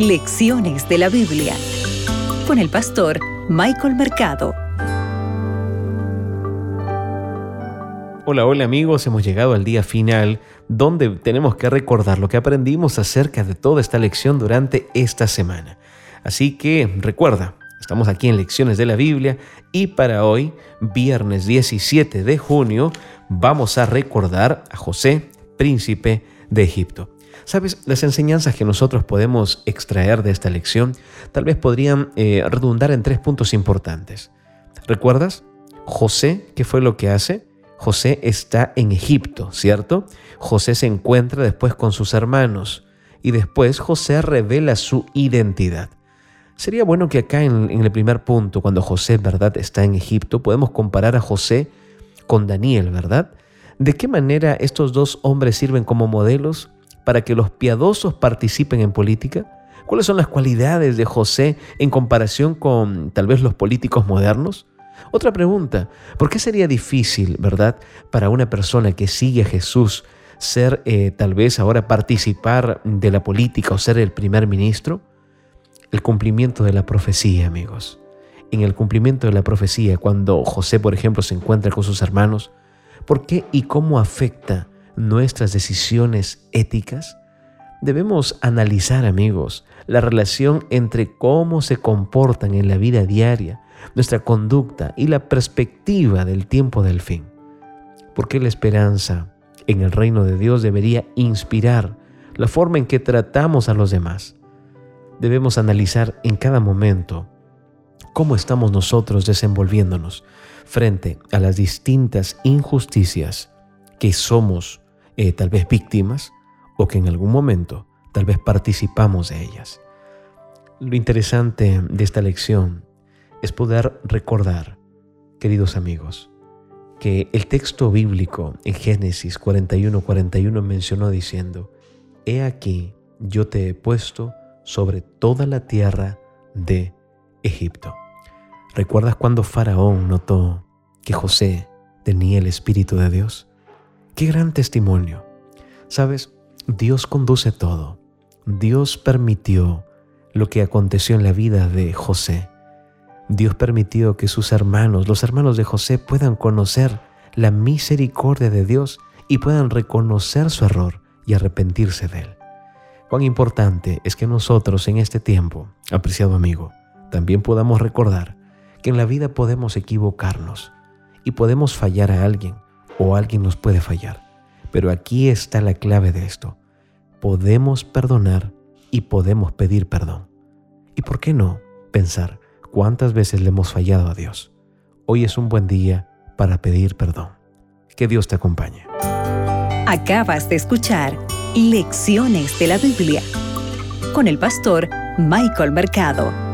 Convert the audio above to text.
Lecciones de la Biblia con el pastor Michael Mercado. Hola, hola amigos, hemos llegado al día final donde tenemos que recordar lo que aprendimos acerca de toda esta lección durante esta semana. Así que recuerda, estamos aquí en Lecciones de la Biblia y para hoy, viernes 17 de junio, vamos a recordar a José, príncipe de Egipto. Sabes, las enseñanzas que nosotros podemos extraer de esta lección tal vez podrían eh, redundar en tres puntos importantes. ¿Recuerdas? José, ¿qué fue lo que hace? José está en Egipto, ¿cierto? José se encuentra después con sus hermanos y después José revela su identidad. Sería bueno que acá en, en el primer punto, cuando José, ¿verdad?, está en Egipto, podemos comparar a José con Daniel, ¿verdad? ¿De qué manera estos dos hombres sirven como modelos? Para que los piadosos participen en política? ¿Cuáles son las cualidades de José en comparación con tal vez los políticos modernos? Otra pregunta, ¿por qué sería difícil, verdad, para una persona que sigue a Jesús ser eh, tal vez ahora participar de la política o ser el primer ministro? El cumplimiento de la profecía, amigos. En el cumplimiento de la profecía, cuando José, por ejemplo, se encuentra con sus hermanos, ¿por qué y cómo afecta nuestras decisiones éticas? Debemos analizar, amigos, la relación entre cómo se comportan en la vida diaria, nuestra conducta y la perspectiva del tiempo del fin. Porque la esperanza en el reino de Dios debería inspirar la forma en que tratamos a los demás. Debemos analizar en cada momento cómo estamos nosotros desenvolviéndonos frente a las distintas injusticias que somos eh, tal vez víctimas o que en algún momento tal vez participamos de ellas. Lo interesante de esta lección es poder recordar, queridos amigos, que el texto bíblico en Génesis 41, 41 mencionó diciendo, He aquí, yo te he puesto sobre toda la tierra de Egipto. ¿Recuerdas cuando Faraón notó que José tenía el Espíritu de Dios? Qué gran testimonio. Sabes, Dios conduce todo. Dios permitió lo que aconteció en la vida de José. Dios permitió que sus hermanos, los hermanos de José, puedan conocer la misericordia de Dios y puedan reconocer su error y arrepentirse de él. Cuán importante es que nosotros en este tiempo, apreciado amigo, también podamos recordar que en la vida podemos equivocarnos y podemos fallar a alguien o alguien nos puede fallar. Pero aquí está la clave de esto. Podemos perdonar y podemos pedir perdón. ¿Y por qué no pensar cuántas veces le hemos fallado a Dios? Hoy es un buen día para pedir perdón. Que Dios te acompañe. Acabas de escuchar Lecciones de la Biblia con el pastor Michael Mercado.